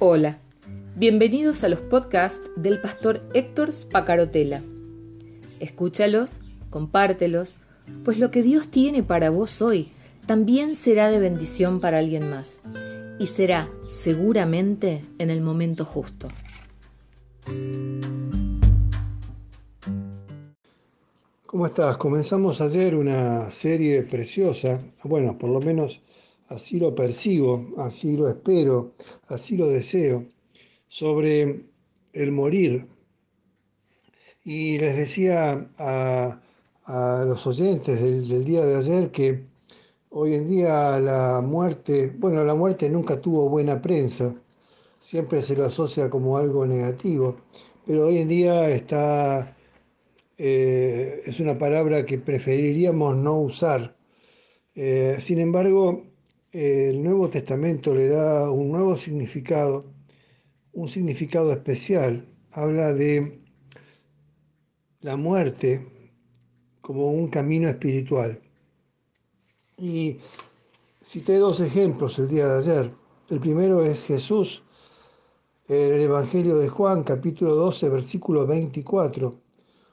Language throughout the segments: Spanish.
Hola, bienvenidos a los podcasts del pastor Héctor Spacarotela. Escúchalos, compártelos, pues lo que Dios tiene para vos hoy también será de bendición para alguien más y será seguramente en el momento justo. ¿Cómo estás? Comenzamos ayer una serie preciosa, bueno, por lo menos así lo percibo, así lo espero, así lo deseo, sobre el morir. Y les decía a, los oyentes del, día de ayer que hoy en día la muerte, bueno, la muerte nunca tuvo buena prensa, siempre se lo asocia como algo negativo, pero hoy en día está, eh, es una palabra que preferiríamos no usar. Eh, sin embargo, el Nuevo Testamento le da un nuevo significado, un significado especial. Habla de la muerte como un camino espiritual. Y cité dos ejemplos el día de ayer. El primero es Jesús en el Evangelio de Juan, capítulo 12, versículo 24,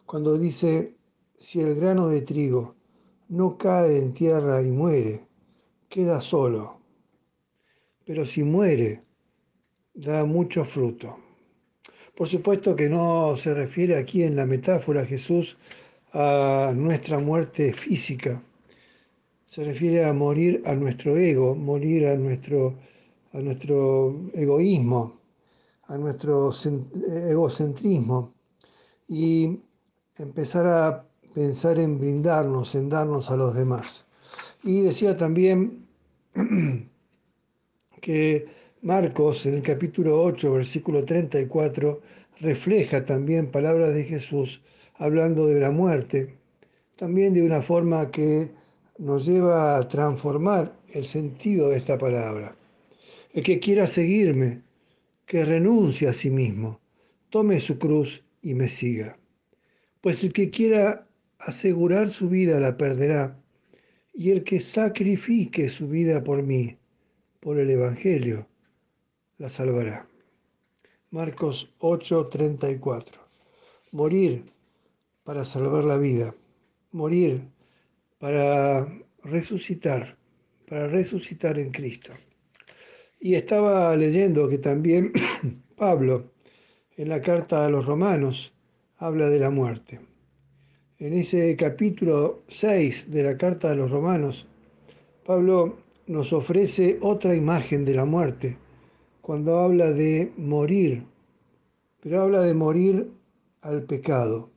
cuando dice, si el grano de trigo no cae en tierra y muere, queda solo, pero si muere, da mucho fruto. Por supuesto que no se refiere aquí en la metáfora Jesús a nuestra muerte física, se refiere a morir a nuestro ego, morir a nuestro, a nuestro egoísmo, a nuestro egocentrismo y empezar a pensar en brindarnos, en darnos a los demás. Y decía también que Marcos en el capítulo 8, versículo 34, refleja también palabras de Jesús hablando de la muerte, también de una forma que nos lleva a transformar el sentido de esta palabra. El que quiera seguirme, que renuncie a sí mismo, tome su cruz y me siga. Pues el que quiera asegurar su vida la perderá, y el que sacrifique su vida por mí, por el Evangelio, la salvará. Marcos 8:34. Morir para salvar la vida. Morir para resucitar, para resucitar en Cristo. Y estaba leyendo que también Pablo, en la carta a los romanos, habla de la muerte en ese capítulo 6 de la carta de los romanos, Pablo nos ofrece otra imagen de la muerte cuando habla de morir, pero habla de morir al pecado.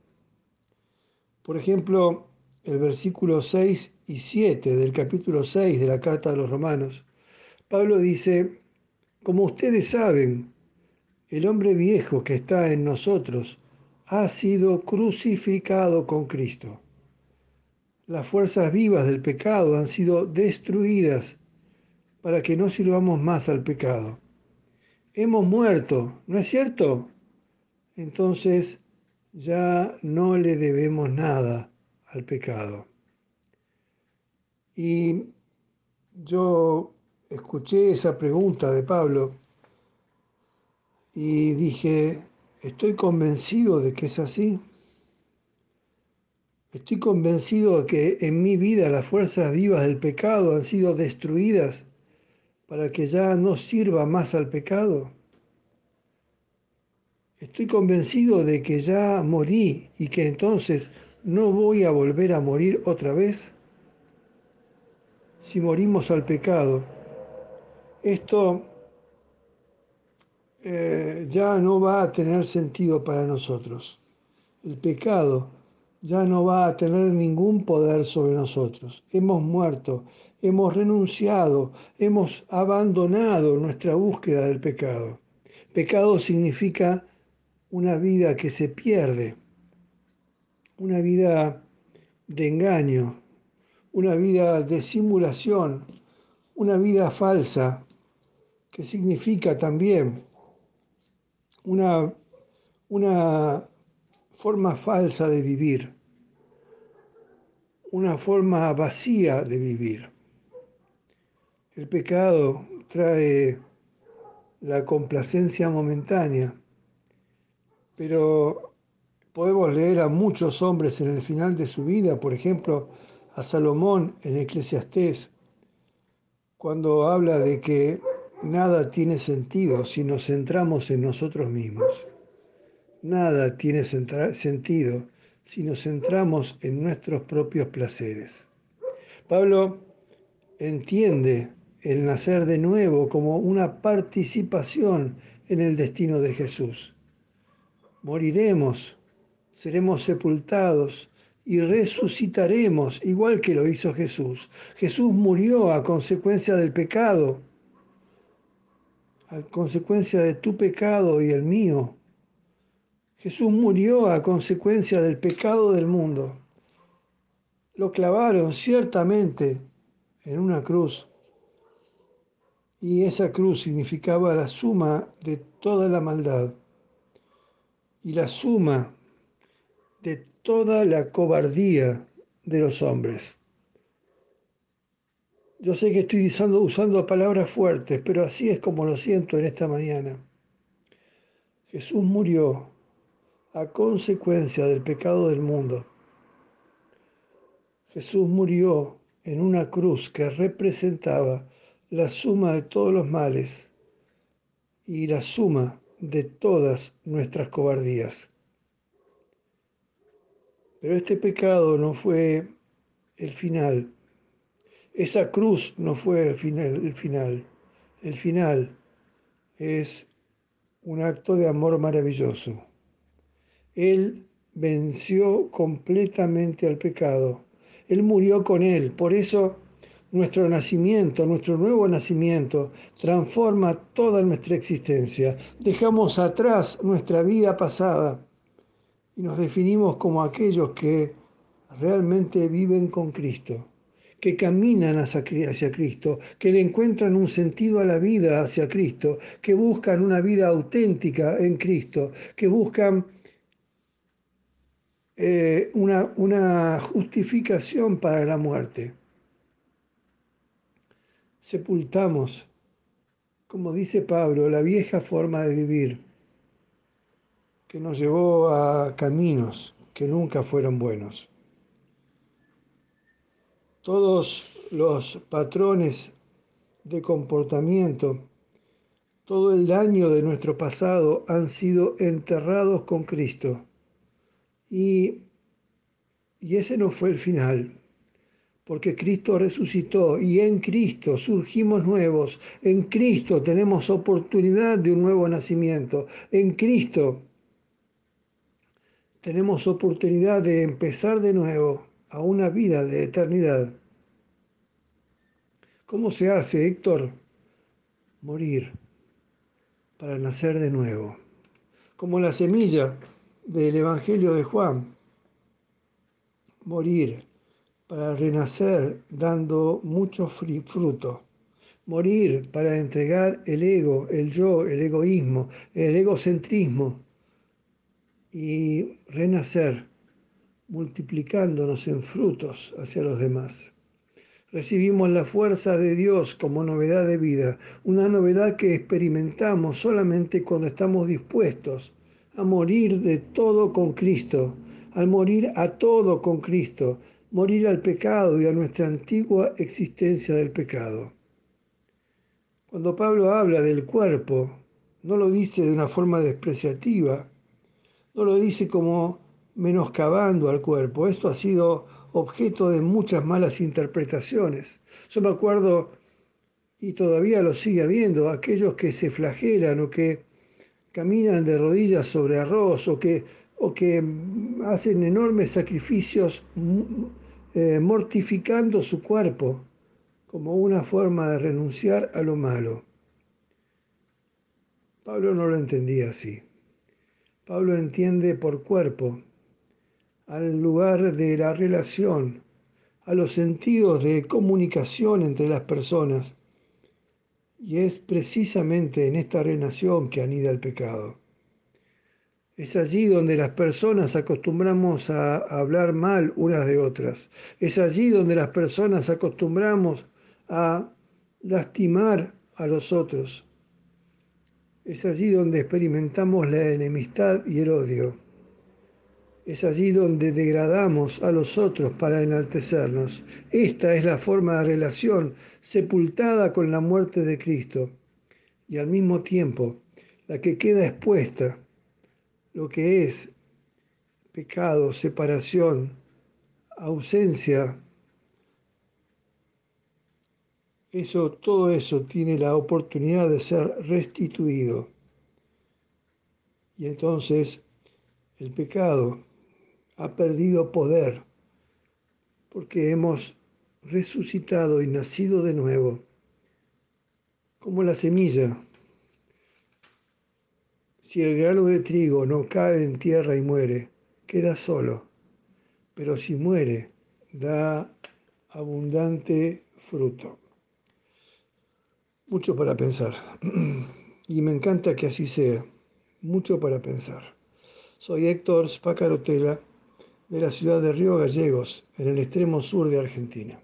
Por ejemplo, el versículo 6 y 7 del capítulo 6 de la carta de los romanos, Pablo dice, como ustedes saben, el hombre viejo que está en nosotros, ha sido crucificado con Cristo. Las fuerzas vivas del pecado han sido destruidas para que no sirvamos más al pecado. Hemos muerto, ¿no es cierto? Entonces ya no le debemos nada al pecado. Y yo escuché esa pregunta de Pablo y dije, Estoy convencido de que es así. Estoy convencido de que en mi vida las fuerzas vivas del pecado han sido destruidas para que ya no sirva más al pecado. Estoy convencido de que ya morí y que entonces no voy a volver a morir otra vez. Si morimos al pecado, esto eh, ya no va a tener sentido para nosotros. El pecado ya no va a tener ningún poder sobre nosotros. Hemos muerto, hemos renunciado, hemos abandonado nuestra búsqueda del pecado. Pecado significa una vida que se pierde, una vida de engaño, una vida de simulación, una vida falsa, que significa también una, una forma falsa de vivir, una forma vacía de vivir. El pecado trae la complacencia momentánea. Pero podemos leer a muchos hombres en el final de su vida, por ejemplo, a Salomón en Eclesiastés, cuando habla de que nada tiene sentido si nos centramos en nosotros mismos. Nada tiene sentido si nos centramos en nuestros propios placeres. Pablo entiende el nacer de nuevo como una participación en el destino de Jesús. Moriremos, seremos sepultados y resucitaremos igual que lo hizo Jesús. Jesús murió a consecuencia del pecado, a consecuencia de tu pecado y el mío. Jesús murió a consecuencia del pecado del mundo. Lo clavaron ciertamente en una cruz y esa cruz significaba la suma de toda la maldad y la suma de toda la cobardía de los hombres. Yo sé que estoy usando, palabras fuertes, pero así es como lo siento en esta mañana. Jesús murió a consecuencia del pecado del mundo. Jesús murió en una cruz que representaba la suma de todos los males y la suma de todas nuestras cobardías. Pero este pecado no fue el final. Esa cruz no fue el final. El final, el final es un acto de amor maravilloso. Él venció completamente al pecado. Él murió con él. Por eso nuestro nacimiento, nuestro nuevo nacimiento, transforma toda nuestra existencia. Dejamos atrás nuestra vida pasada y nos definimos como aquellos que realmente viven con Cristo, que caminan hacia Cristo, que le encuentran un sentido a la vida hacia Cristo, que buscan una vida auténtica en Cristo, que buscan eh, una, una justificación para la muerte sepultamos, como dice Pablo, la vieja forma de vivir que nos llevó a caminos que nunca fueron buenos. Todos los patrones de comportamiento, todo el daño de nuestro pasado han sido enterrados con Cristo. Y, y ese no fue el final porque Cristo resucitó y en Cristo surgimos nuevos, en Cristo tenemos oportunidad de un nuevo nacimiento, en Cristo tenemos oportunidad de empezar de nuevo a una vida de eternidad. ¿Cómo se hace, Héctor? Morir para nacer de nuevo. Como la semilla del Evangelio de Juan. Morir para renacer dando mucho fruto. Morir para entregar el ego, el yo, el egoísmo, el egocentrismo y renacer multiplicándonos en frutos hacia los demás. Recibimos la fuerza de Dios como novedad de vida, una novedad que experimentamos solamente cuando estamos dispuestos a morir de todo con Cristo, al morir a todo con Cristo, morir al pecado y a nuestra antigua existencia del pecado. Cuando Pablo habla del cuerpo, no lo dice de una forma despreciativa, no lo dice como menoscabando al cuerpo. Esto ha sido objeto de muchas malas interpretaciones. Yo me acuerdo, y todavía lo sigue habiendo, aquellos que se flagelan o que caminan de rodillas sobre arroz o que, o que hacen enormes sacrificios eh, mortificando su cuerpo como una forma de renunciar a lo malo. Pablo no lo entendía así. Pablo entiende por cuerpo al lugar de la relación, a los sentidos de comunicación entre las personas. Y es precisamente en esta relación que anida el pecado. Es allí donde las personas acostumbramos a hablar mal unas de otras. Es allí donde las personas acostumbramos a lastimar a los otros. Es allí donde experimentamos la enemistad y el odio. Es allí donde degradamos a los otros para enaltecernos. Esta es la forma de relación sepultada con la muerte de Cristo y al mismo tiempo la que queda expuesta, lo que es pecado, separación, ausencia. Eso, todo eso tiene la oportunidad de ser restituido. Y entonces el pecado ha perdido poder porque hemos resucitado y nacido de nuevo, como la semilla. Si el grano de trigo no cae en tierra y muere, queda solo, pero si muere, da abundante fruto. Mucho para pensar. Y me encanta que así sea. Mucho para pensar. Soy Héctor Spacarotela de la ciudad de Río Gallegos, en el extremo sur de Argentina.